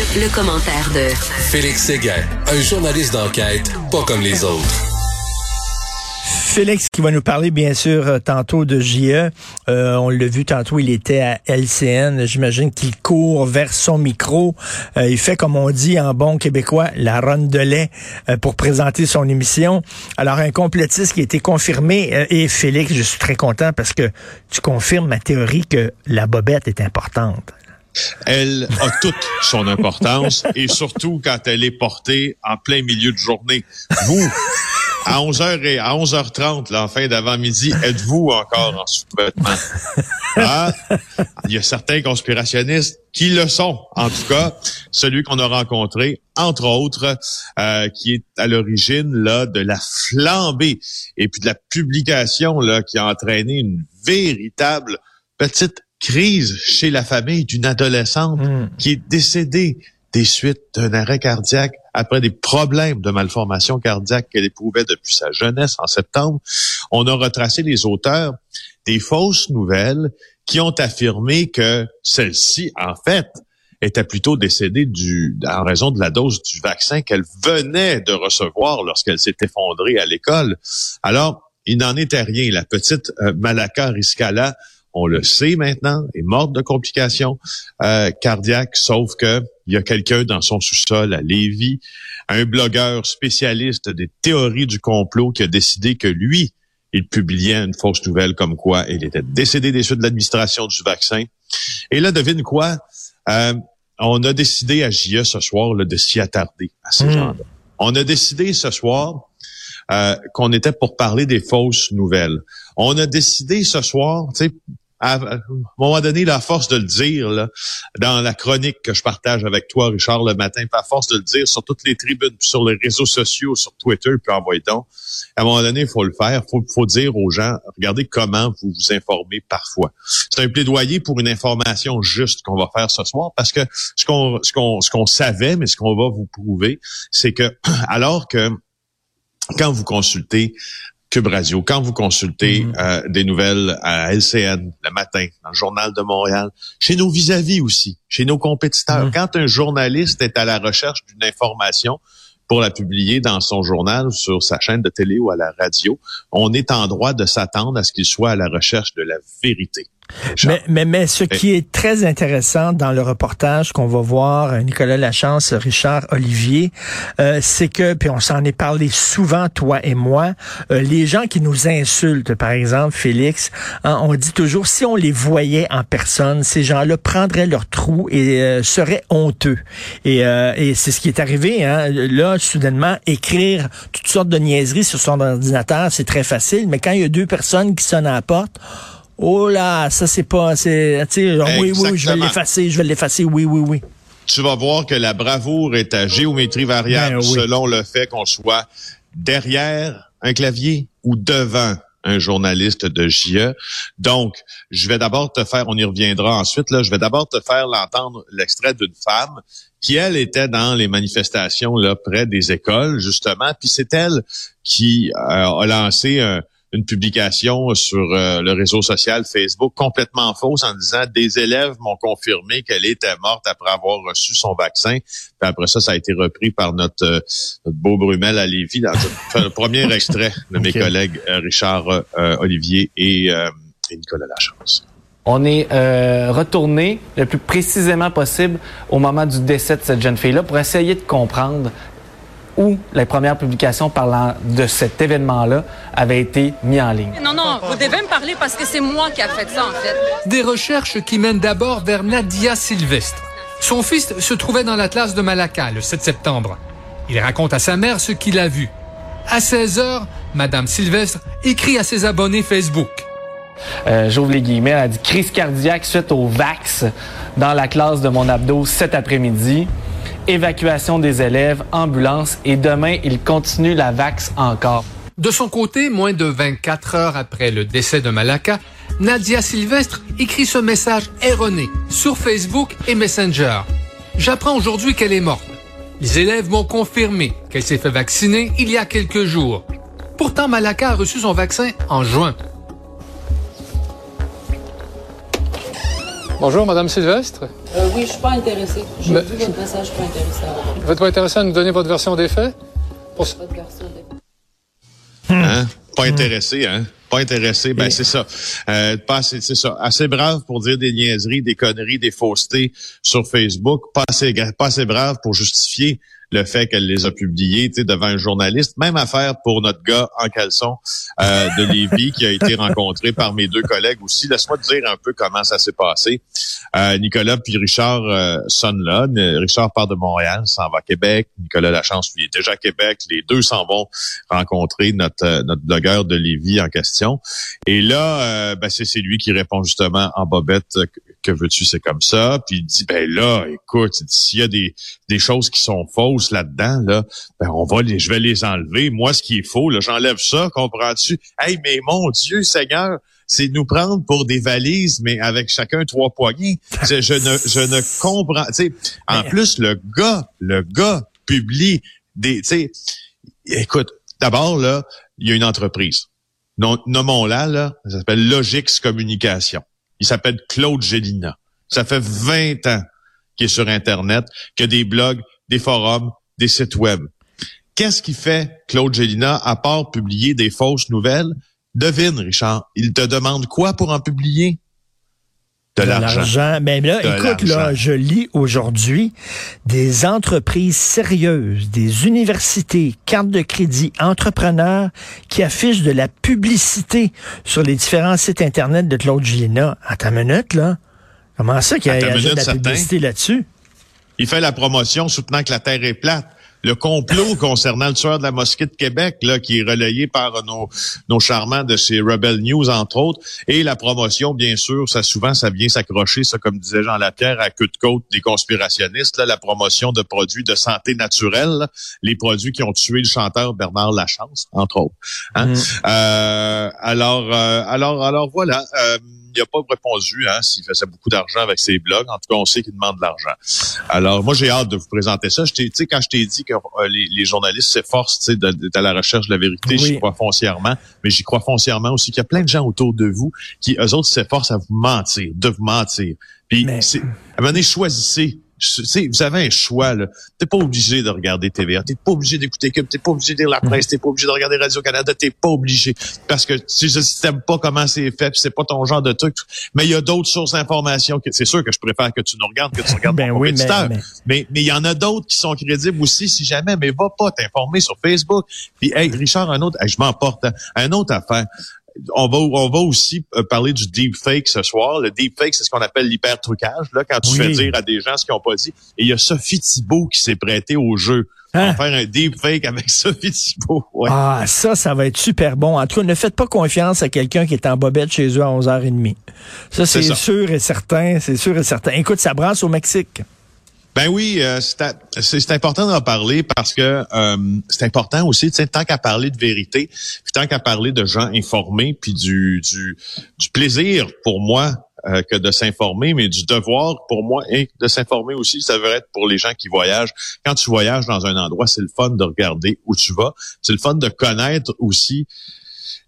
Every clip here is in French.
Le, le commentaire de Félix Séguin, un journaliste d'enquête pas comme les autres. Félix qui va nous parler bien sûr euh, tantôt de JE. Euh, on l'a vu tantôt, il était à LCN. J'imagine qu'il court vers son micro. Euh, il fait comme on dit en bon québécois la ronde de lait euh, pour présenter son émission. Alors un complotiste qui a été confirmé euh, et Félix, je suis très content parce que tu confirmes ma théorie que la bobette est importante. Elle a toute son importance et surtout quand elle est portée en plein milieu de journée. Vous, à 11h et à 11h30, là, en fin d'avant-midi, êtes-vous encore en sous-vêtements? Ah, il y a certains conspirationnistes qui le sont. En tout cas, celui qu'on a rencontré, entre autres, euh, qui est à l'origine là de la flambée et puis de la publication là qui a entraîné une véritable petite crise chez la famille d'une adolescente Mm. qui est décédée des suites d'un arrêt cardiaque après des problèmes de malformation cardiaque qu'elle éprouvait depuis sa jeunesse en septembre. On a retracé les auteurs des fausses nouvelles qui ont affirmé que celle-ci, en fait, était plutôt décédée du, en raison de la dose du vaccin qu'elle venait de recevoir lorsqu'elle s'est effondrée à l'école. Alors, il n'en était rien. La petite euh, Malaka Riscala, on le sait maintenant, est morte de complications euh, cardiaques, sauf que il y a quelqu'un dans son sous-sol à Lévis, un blogueur spécialiste des théories du complot qui a décidé que lui, il publiait une fausse nouvelle comme quoi il était décédé des suites de l'administration du vaccin. Et là, devine quoi? Euh, on a décidé à JE ce soir là, de s'y attarder à ces Mm. gens-là. On a décidé ce soir euh, qu'on était pour parler des fausses nouvelles. On a décidé ce soir, tu sais, à, un moment donné, la force de le dire là, dans la chronique que je partage avec toi, Richard, le matin, puis à force de le dire sur toutes les tribunes, sur les réseaux sociaux, sur Twitter, puis envoyez donc. À un moment donné, il faut le faire. Il faut, faut dire aux gens, regardez comment vous vous informez parfois. C'est un plaidoyer pour une information juste qu'on va faire ce soir, parce que ce qu'on ce qu'on ce qu'on savait, mais ce qu'on va vous prouver, c'est que alors que quand vous consultez Cube Radio, quand vous consultez Mhm. euh, des nouvelles à LCN le matin, dans le Journal de Montréal, chez nos vis-à-vis aussi, chez nos compétiteurs, Mhm. quand un journaliste est à la recherche d'une information pour la publier dans son journal ou sur sa chaîne de télé ou à la radio, on est en droit de s'attendre à ce qu'il soit à la recherche de la vérité. Mais, mais, mais ce qui est très intéressant dans le reportage qu'on va voir, euh, Nicolas Lachance, Richard Olivier, euh, c'est que, puis on s'en est parlé souvent, toi et moi, euh, les gens qui nous insultent, par exemple, Félix, hein, on dit toujours, si on les voyait en personne, ces gens-là prendraient leur trou et euh, seraient honteux. Et, euh, et c'est ce qui est arrivé. Hein. Là, soudainement, écrire toutes sortes de niaiseries sur son ordinateur, c'est très facile, mais quand il y a deux personnes qui sonnent à la porte, Oh là, ça c'est pas, c'est, tu sais, oui, oui, je vais l'effacer, je vais l'effacer, oui, oui, oui. tu vas voir que la bravoure est à géométrie variable Ben oui. selon le fait qu'on soit derrière un clavier ou devant un journaliste de JE. Donc, je vais d'abord te faire, on y reviendra ensuite, là, je vais d'abord te faire l'entendre l'extrait d'une femme qui, elle, était dans les manifestations là près des écoles, justement, puis c'est elle qui euh, a lancé un- une publication sur euh, le réseau social Facebook complètement fausse en disant des élèves m'ont confirmé qu'elle était morte après avoir reçu son vaccin. Puis après ça, ça a été repris par notre, euh, notre beau Brumel à Lévis dans le premier extrait de mes collègues euh, Richard Olivier et, et Nicolas Lachance. On est euh, retourné le plus précisément possible au moment du décès de cette jeune fille-là pour essayer de comprendre où les premières publications parlant de cet événement-là avaient été mises en ligne. Non, non, vous devez me parler parce que c'est moi qui a fait ça, en fait. Des recherches qui mènent d'abord vers Nadia Sylvestre. Son fils se trouvait dans la classe de Malaka le 7 septembre. Il raconte à sa mère ce qu'il a vu. À 16 heures, Madame Sylvestre écrit à ses abonnés Facebook. Euh, J'ouvre les guillemets, elle a dit crise cardiaque suite au VAX dans la classe de mon abdo cet après-midi. Évacuation des élèves, ambulance et demain, il continue la VAX encore. De son côté, moins de 24 heures après le décès de Malaka, Nadia Sylvestre écrit ce message erroné sur Facebook et Messenger. J'apprends aujourd'hui qu'elle est morte. Les élèves m'ont confirmé qu'elle s'est fait vacciner il y a quelques jours. Pourtant, Malaka a reçu son vaccin en juin. Bonjour, Madame Sylvestre. Euh, oui, je suis pas intéressé. J'ai Mais- vu votre message, je suis pas intéressé à. Vous êtes pas intéressé à nous donner votre version des faits? Pour... Votre version des- Hein? Pas intéressé, hein? Pas intéressé, ben c'est ça. Euh, pas assez, c'est ça. Assez brave pour dire des niaiseries, des conneries, des faussetés sur Facebook. Pas assez, pas assez brave pour justifier le fait qu'elle les a publiés devant un journaliste. Même affaire pour notre gars en caleçon euh, de Lévis qui a été rencontré par mes deux collègues aussi. Laisse-moi te dire un peu comment ça s'est passé. Euh, Nicolas puis Richard euh, sonnent là. Richard part de Montréal, s'en va à Québec. Nicolas Lachance, lui, est déjà à Québec. Les deux s'en vont rencontrer notre euh, notre blogueur de Lévis en question. Et là, ben, c'est lui qui répond justement en bobette que, veux-tu, c'est comme ça. Puis il dit ben là, écoute, s'il y a des des choses qui sont fausses là-dedans, là, ben on va les, je vais les enlever. Moi, ce qui est faux, là, j'enlève ça, comprends-tu? Hey, mais mon Dieu, Seigneur, c'est nous prendre pour des valises, mais avec chacun trois poignées. Je ne, je ne comprends. En plus, le gars, le gars publie des. Tu sais, écoute, d'abord là, il y a une entreprise. Nommons-la là. Ça s'appelle Logix Communication. Il s'appelle Claude Gélina. Ça fait 20 ans qu'il est sur Internet, qu'il y a des blogs, des forums, des sites web. Qu'est-ce qu'il fait, Claude Gélina, à part publier des fausses nouvelles? Devine, Richard, il te demande quoi pour en publier? De, l'argent. Mais là, De écoute, là, je lis aujourd'hui des entreprises sérieuses, des universités, cartes de crédit, entrepreneurs qui affichent de la publicité sur les différents sites Internet de Claude Gillina. À ta minute, là. Comment ça qu'il y a, y de la certain. publicité là-dessus? Il fait la promotion soutenant que la Terre est plate. Le complot concernant le tueur de la mosquée de Québec, là, qui est relayé par nos, nos charmants de chez Rebel News, entre autres, et la promotion, bien sûr, ça souvent, ça vient s'accrocher, ça, comme disait Jean Lapierre, à queue de côte des conspirationnistes, là, la promotion de produits de santé naturelle, là, les produits qui ont tué le chanteur Bernard Lachance, entre autres. hein. Mm. Euh, alors, euh, alors, alors voilà. Euh, il n'a pas répondu hein, s'il faisait beaucoup d'argent avec ses blogs. En tout cas, on sait qu'il demande de l'argent. Alors, moi, j'ai hâte de vous présenter ça. Tu sais, quand je t'ai dit que euh, les, les journalistes s'efforcent d'être à la recherche de la vérité, Oui. j'y crois foncièrement. Mais j'y crois foncièrement aussi qu'il y a plein de gens autour de vous qui, eux autres, s'efforcent à vous mentir, de vous mentir. Puis, Mais- à un moment donné, choisissez. Tu sais, vous avez un choix, là. T'es pas obligé de regarder TVA. T'es pas obligé d'écouter Cube. T'es pas obligé de lire la presse. T'es pas obligé de regarder Radio-Canada. T'es pas obligé. Parce que tu sais, t'aimes pas comment c'est fait, c'est pas ton genre de truc. Mais il y a d'autres sources d'informations c'est sûr que je préfère que tu nous regardes que tu regardes Ben oui, mais- compétiteur. mais- Mais mais il y en a d'autres qui sont crédibles aussi, si jamais. Mais va pas t'informer sur Facebook. Puis, hey, Richard, un autre, hey, je m'emporte. hein. Un autre affaire. On va, on va aussi euh, parler du deepfake ce soir. Le deepfake, c'est ce qu'on appelle l'hyper-trucage, là, quand tu Oui. fais dire à des gens ce qu'ils n'ont pas dit. Et il y a Sophie Thibault qui s'est prêtée au jeu. On Hein? va faire un deepfake avec Sophie Thibault. Ouais. Ah, ça, ça va être super bon. En tout cas, ne faites pas confiance à quelqu'un qui est en bobette chez eux à 11h30. Ça, c'est sûr et certain. C'est sûr et certain. Écoute, ça brasse au Mexique. Ben oui, euh, c'est important d'en parler parce que euh, c'est important aussi, tant qu'à parler de vérité, puis tant qu'à parler de gens informés, puis du, du, du plaisir pour moi euh, que de s'informer, mais du devoir pour moi et de s'informer aussi, ça devrait être pour les gens qui voyagent. Quand tu voyages dans un endroit, c'est le fun de regarder où tu vas, c'est le fun de connaître aussi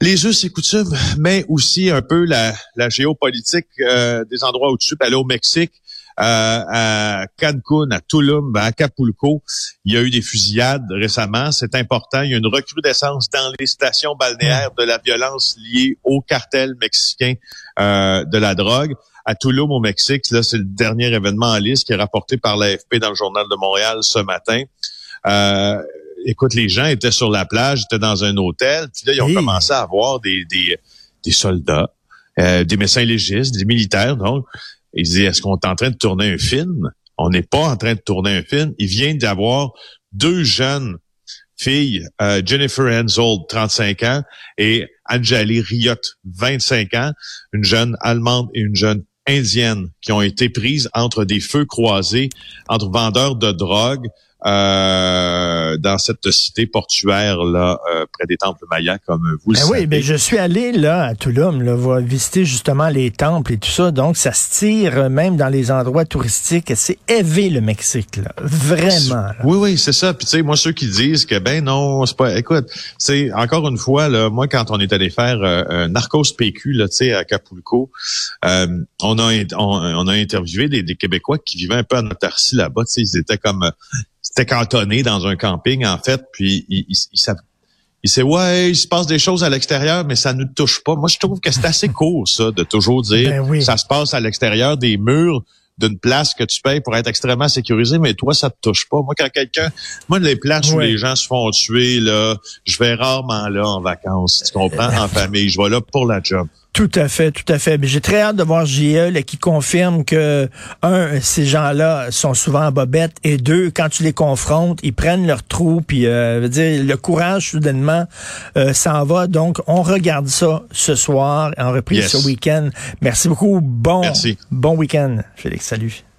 les us et coutumes, mais aussi un peu la, la géopolitique euh, des endroits où tu peux aller au Mexique, à Cancun, à Tulum, à Acapulco. Il y a eu des fusillades récemment. C'est important. Il y a une recrudescence dans les stations balnéaires de la violence liée au cartel mexicain euh, de la drogue. À Tulum, au Mexique, là, c'est le dernier événement en liste qui est rapporté par l'AFP dans le Journal de Montréal ce matin. Euh, écoute, les gens étaient sur la plage, étaient dans un hôtel, puis là, ils ont commencé à avoir des, des, des soldats, euh, des médecins légistes, des militaires, donc. Ils disaient, est-ce qu'on est en train de tourner un film? On n'est pas en train de tourner un film. Il vient d'avoir deux jeunes filles, euh, Jennifer Henzold, 35 ans, et Anjali Riot, 25 ans, une jeune allemande et une jeune indienne qui ont été prises entre des feux croisés, entre vendeurs de drogue, euh, dans cette cité portuaire là euh, près des temples mayas comme vous le ben savez. Oui, ben je suis allé là à Tulum, là, va visiter justement les temples et tout ça. Donc ça se tire euh, même dans les endroits touristiques. C'est élevé le Mexique là, vraiment. Là. Oui, oui, c'est ça. Puis tu sais, moi ceux qui disent que ben non, c'est pas. Écoute, c'est encore une fois là, moi quand on est allé faire euh, un Narcos PQ là, tu sais à Acapulco, euh, on a on, on, a interviewé des, des, Québécois qui vivaient un peu en autarcie là-bas. Tu sais, ils étaient comme c'était cantonné dans un camping, en fait, puis il, il, il, il sait, ouais, il se passe des choses à l'extérieur, mais ça ne nous touche pas. Moi, je trouve que c'est assez court, ça, de toujours dire, ben oui. ça se passe à l'extérieur des murs d'une place que tu payes pour être extrêmement sécurisé, mais toi, ça te touche pas. Moi, quand quelqu'un, moi, les places où Oui. les gens se font tuer, là, je vais rarement là en vacances, tu comprends, en famille. Je vais là pour la job. Tout à fait, tout à fait. Mais J'ai très hâte de voir JE là, qui confirme que, un, ces gens-là sont souvent en bobette, et deux, quand tu les confrontes, ils prennent leur trou, puis euh, dire, le courage, soudainement, euh, s'en va. Donc, on regarde ça ce soir, en reprise Yes. ce week-end. Merci beaucoup. Bon, Merci. bon week-end, Félix. Salut.